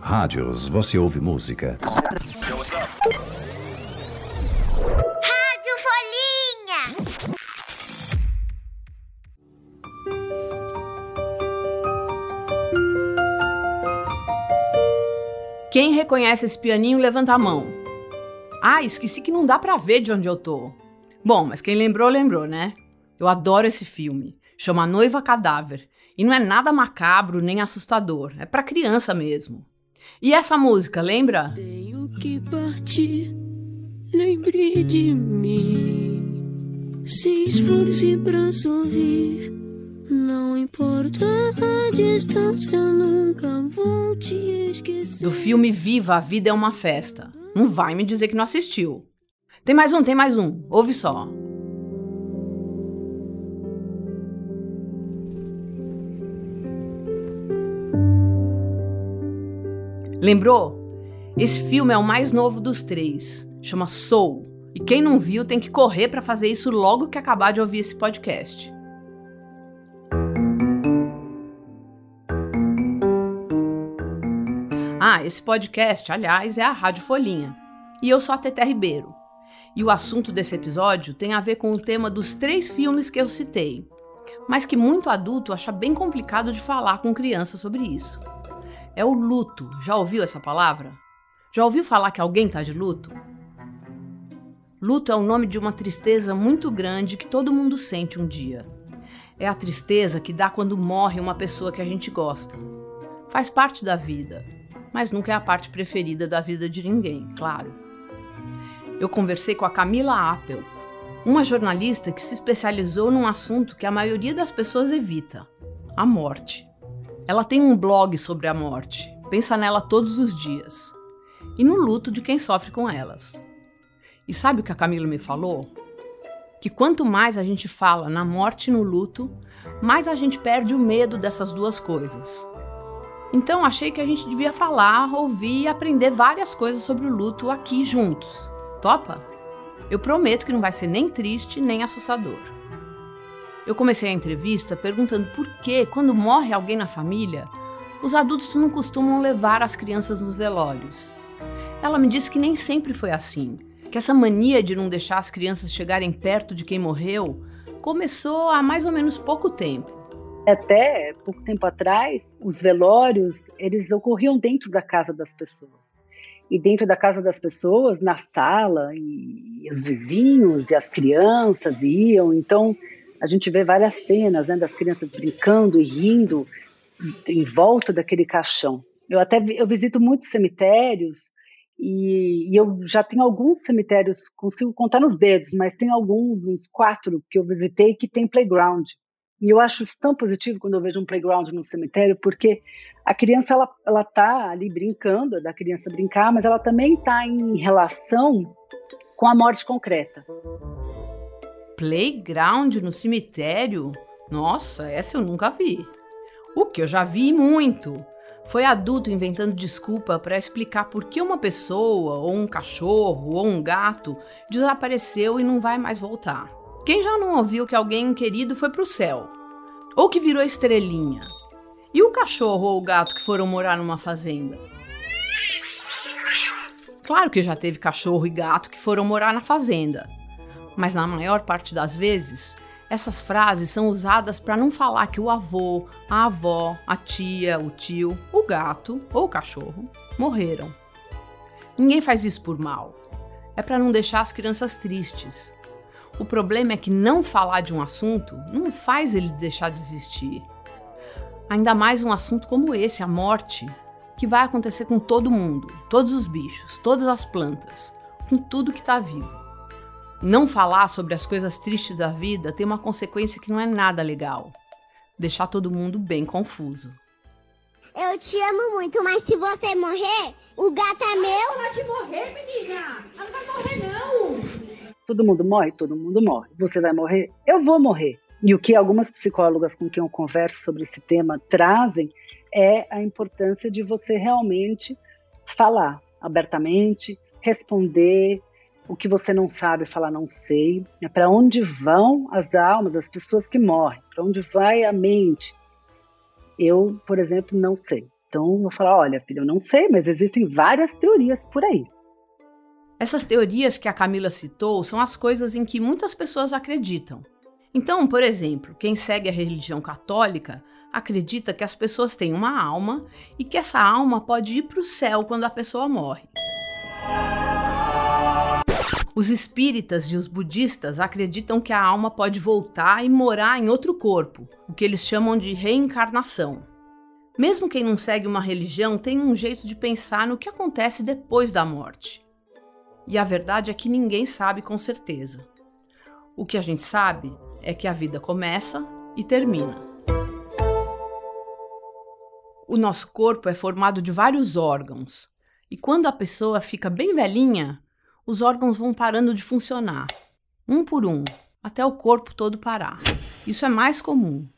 Rádios, você ouve música. Rádio Folhinha. Quem reconhece esse pianinho, levanta a mão. Ah, esqueci que não dá pra ver de onde eu tô. Bom, mas quem lembrou, lembrou, né? Eu adoro esse filme. Chama Noiva Cadáver. E não é nada macabro nem assustador. É pra criança mesmo. E essa música, lembra? Tenho que partir, lembre de mim. Se esforce pra sorrir, não importa a distância, nunca vou te esquecer. Do filme Viva, a Vida é uma Festa. Não vai me dizer que não assistiu. Tem mais um, tem mais um. Ouve só. Lembrou? Esse filme é o mais novo dos três. Chama Soul. E quem não viu tem que correr para fazer isso logo que acabar de ouvir esse podcast. Ah, esse podcast, aliás, é a Rádio Folhinha. E eu sou a Teté Ribeiro. E o assunto desse episódio tem a ver com o tema dos três filmes que eu citei, mas que muito adulto acha bem complicado de falar com criança sobre isso é o luto. Já ouviu essa palavra? Já ouviu falar que alguém está de luto? Luto é o nome de uma tristeza muito grande que todo mundo sente um dia. É a tristeza que dá quando morre uma pessoa que a gente gosta. Faz parte da vida, mas nunca é a parte preferida da vida de ninguém, claro. Eu conversei com a Camila Appel, uma jornalista que se especializou num assunto que a maioria das pessoas evita: a morte. Ela tem um blog sobre a morte, pensa nela todos os dias. E no luto de quem sofre com elas. E sabe o que a Camila me falou? Que quanto mais a gente fala na morte e no luto, mais a gente perde o medo dessas duas coisas. Então achei que a gente devia falar, ouvir e aprender várias coisas sobre o luto aqui juntos. Topa? Eu prometo que não vai ser nem triste nem assustador. Eu comecei a entrevista perguntando por que, quando morre alguém na família, os adultos não costumam levar as crianças nos velórios. Ela me disse que nem sempre foi assim, que essa mania de não deixar as crianças chegarem perto de quem morreu começou há mais ou menos pouco tempo. Até pouco tempo atrás, os velórios eles ocorriam dentro da casa das pessoas. E dentro da casa das pessoas, na sala, e os vizinhos e as crianças iam. Então, a gente vê várias cenas né, das crianças brincando e rindo em volta daquele caixão. Eu até eu visito muitos cemitérios e, e, eu já tenho alguns cemitérios, consigo contar nos dedos, mas tem alguns, uns quatro que eu visitei que tem playground. E eu acho isso tão positivo quando eu vejo um playground no cemitério, porque a criança ela ela tá ali brincando, é da criança brincar, mas ela também está em relação com a morte concreta. Playground no cemitério? Nossa, essa eu nunca vi. O que eu já vi muito foi adulto inventando desculpa para explicar por que uma pessoa, ou um cachorro, ou um gato desapareceu e não vai mais voltar. Quem já não ouviu que alguém querido foi para o céu? Ou que virou estrelinha? E o cachorro ou o gato que foram morar numa fazenda? Claro que já teve cachorro e gato que foram morar na fazenda mas na maior parte das vezes, essas frases são usadas para não falar que o avô, a avó, a tia, o tio, o gato ou o cachorro morreram. Ninguém faz isso por mal. É para não deixar as crianças tristes. O problema é que não falar de um assunto não faz ele deixar de existir. Ainda mais um assunto como esse, a morte, que vai acontecer com todo mundo, todos os bichos, todas as plantas, com tudo que está vivo não falar sobre as coisas tristes da vida tem uma consequência que não é nada legal. Deixar todo mundo bem confuso. Eu te amo muito, mas se você morrer, o gato é meu. Pode morrer, menina. Ela não vai morrer, não. Todo mundo morre? Todo mundo morre. Você vai morrer? Eu vou morrer. E o que algumas psicólogas com quem eu converso sobre esse tema trazem é a importância de você realmente falar abertamente, responder, o que você não sabe, falar não sei. É para onde vão as almas, as pessoas que morrem? Para onde vai a mente? Eu, por exemplo, não sei. Então, vou falar: olha, filha, eu não sei, mas existem várias teorias por aí. Essas teorias que a Camila citou são as coisas em que muitas pessoas acreditam. Então, por exemplo, quem segue a religião católica acredita que as pessoas têm uma alma e que essa alma pode ir para o céu quando a pessoa morre. Os espíritas e os budistas acreditam que a alma pode voltar e morar em outro corpo, o que eles chamam de reencarnação. Mesmo quem não segue uma religião tem um jeito de pensar no que acontece depois da morte. E a verdade é que ninguém sabe com certeza. O que a gente sabe é que a vida começa e termina. O nosso corpo é formado de vários órgãos, e quando a pessoa fica bem velhinha, os órgãos vão parando de funcionar, um por um, até o corpo todo parar. Isso é mais comum.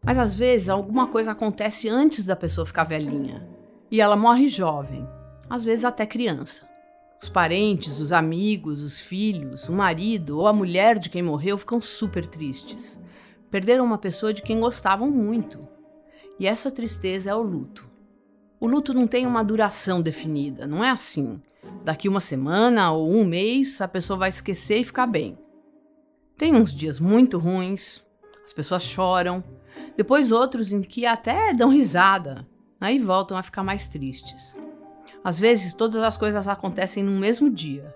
Mas às vezes alguma coisa acontece antes da pessoa ficar velhinha e ela morre jovem, às vezes até criança. Os parentes, os amigos, os filhos, o marido ou a mulher de quem morreu ficam super tristes. Perderam uma pessoa de quem gostavam muito. E essa tristeza é o luto. O luto não tem uma duração definida, não é assim. Daqui uma semana ou um mês a pessoa vai esquecer e ficar bem. Tem uns dias muito ruins, as pessoas choram, depois outros em que até dão risada, aí voltam a ficar mais tristes. Às vezes todas as coisas acontecem no mesmo dia.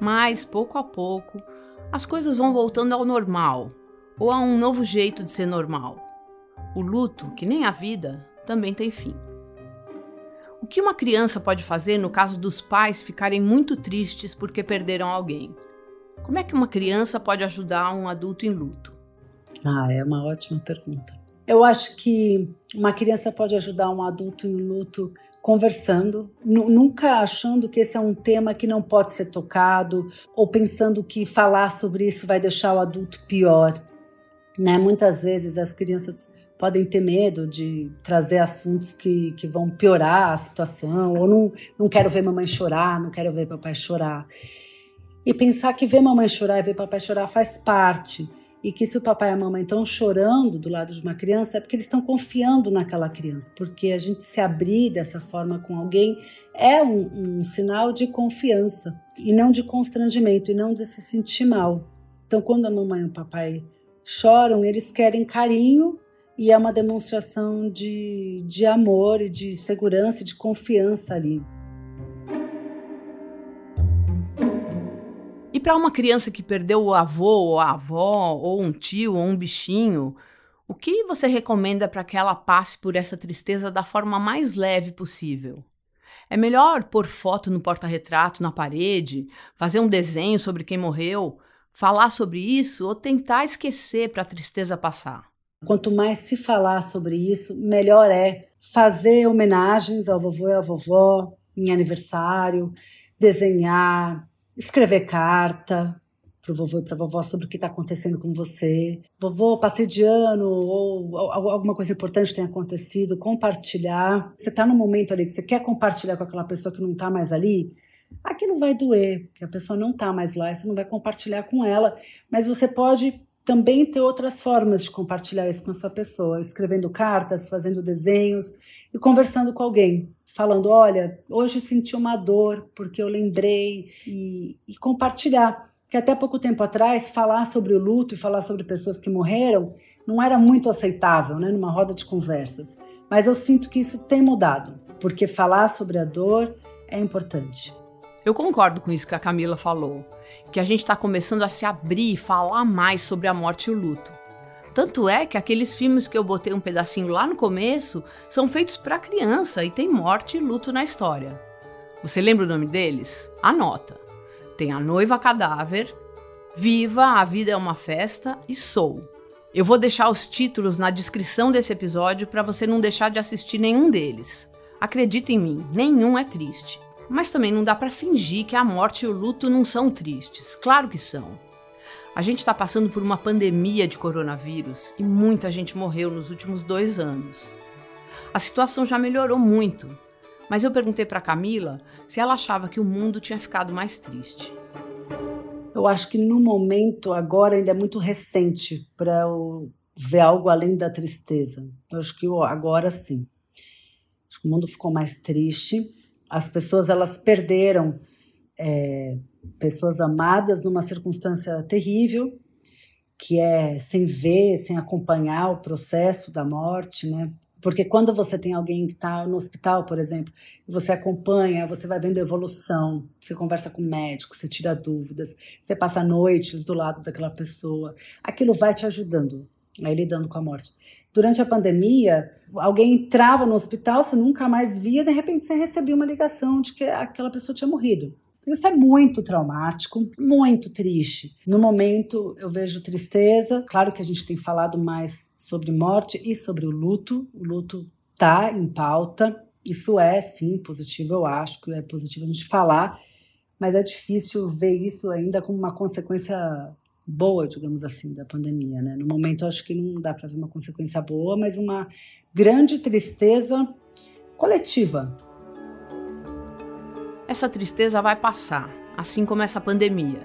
Mas, pouco a pouco, as coisas vão voltando ao normal, ou a um novo jeito de ser normal. O luto, que nem a vida, também tem fim. O que uma criança pode fazer no caso dos pais ficarem muito tristes porque perderam alguém? Como é que uma criança pode ajudar um adulto em luto? Ah, é uma ótima pergunta. Eu acho que uma criança pode ajudar um adulto em luto conversando, nunca achando que esse é um tema que não pode ser tocado ou pensando que falar sobre isso vai deixar o adulto pior. Né? Muitas vezes as crianças podem ter medo de trazer assuntos que, que vão piorar a situação, ou não, não quero ver mamãe chorar, não quero ver papai chorar. E pensar que ver mamãe chorar e ver papai chorar faz parte e que se o papai e a mamãe estão chorando do lado de uma criança é porque eles estão confiando naquela criança. Porque a gente se abrir dessa forma com alguém é um, um sinal de confiança e não de constrangimento e não de se sentir mal. Então, quando a mamãe e o papai choram, eles querem carinho e é uma demonstração de, de amor e de segurança e de confiança ali. para uma criança que perdeu o avô ou a avó, ou um tio ou um bichinho, o que você recomenda para que ela passe por essa tristeza da forma mais leve possível? É melhor pôr foto no porta-retrato na parede, fazer um desenho sobre quem morreu, falar sobre isso ou tentar esquecer para a tristeza passar? Quanto mais se falar sobre isso, melhor é fazer homenagens ao vovô e à vovó em aniversário, desenhar, escrever carta para o vovô e para a vovó sobre o que está acontecendo com você. Vovô, passei de ano, ou, alguma coisa importante tem acontecido, compartilhar. Você está no momento ali que você quer compartilhar com aquela pessoa que não está mais ali, aqui não vai doer, porque a pessoa não está mais lá, você não vai compartilhar com ela, mas você pode também ter outras formas de compartilhar isso com essa pessoa, escrevendo cartas, fazendo desenhos e conversando com alguém, falando: olha, hoje senti uma dor porque eu lembrei, e, e compartilhar. Que até pouco tempo atrás, falar sobre o luto e falar sobre pessoas que morreram não era muito aceitável, né, numa roda de conversas. Mas eu sinto que isso tem mudado, porque falar sobre a dor é importante. Eu concordo com isso que a Camila falou que a gente está começando a se abrir e falar mais sobre a morte e o luto. Tanto é que aqueles filmes que eu botei um pedacinho lá no começo são feitos para criança e tem morte e luto na história. Você lembra o nome deles? Anota. Tem A Noiva Cadáver, Viva, A Vida é uma Festa e Sou. Eu vou deixar os títulos na descrição desse episódio para você não deixar de assistir nenhum deles. Acredita em mim, nenhum é triste. Mas também não dá para fingir que a morte e o luto não são tristes. Claro que são. A gente está passando por uma pandemia de coronavírus e muita gente morreu nos últimos dois anos. A situação já melhorou muito, Mas eu perguntei para Camila se ela achava que o mundo tinha ficado mais triste. Eu acho que no momento, agora ainda é muito recente para eu ver algo além da tristeza. Eu acho que agora sim. Acho que o mundo ficou mais triste. As pessoas elas perderam é, pessoas amadas numa circunstância terrível, que é sem ver, sem acompanhar o processo da morte, né? Porque quando você tem alguém que está no hospital, por exemplo, você acompanha, você vai vendo a evolução, você conversa com o médico, você tira dúvidas, você passa noites do lado daquela pessoa, aquilo vai te ajudando aí lidando com a morte. Durante a pandemia, alguém entrava no hospital, você nunca mais via, de repente você recebia uma ligação de que aquela pessoa tinha morrido. Então, isso é muito traumático, muito triste. No momento, eu vejo tristeza. Claro que a gente tem falado mais sobre morte e sobre o luto. O luto está em pauta. Isso é, sim, positivo, eu acho que é positivo a gente falar, mas é difícil ver isso ainda como uma consequência boa, digamos assim, da pandemia. Né? No momento, acho que não dá para ver uma consequência boa, mas uma grande tristeza coletiva essa tristeza vai passar, assim como essa pandemia.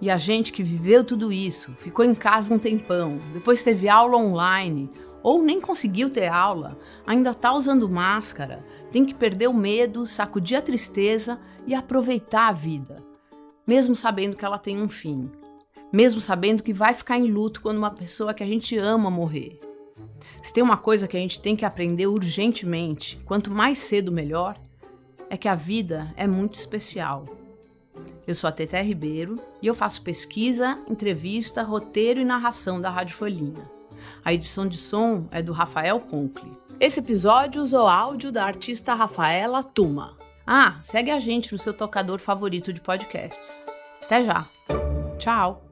E a gente que viveu tudo isso, ficou em casa um tempão, depois teve aula online, ou nem conseguiu ter aula, ainda tá usando máscara, tem que perder o medo, sacudir a tristeza e aproveitar a vida, mesmo sabendo que ela tem um fim, mesmo sabendo que vai ficar em luto quando uma pessoa que a gente ama morrer. Se tem uma coisa que a gente tem que aprender urgentemente, quanto mais cedo melhor, é que a vida é muito especial. Eu sou a Tete Ribeiro e eu faço pesquisa, entrevista, roteiro e narração da Rádio Folhinha. A edição de som é do Rafael Conkle. Esse episódio usou áudio da artista Rafaela Tuma. Ah, segue a gente no seu tocador favorito de podcasts. Até já. Tchau.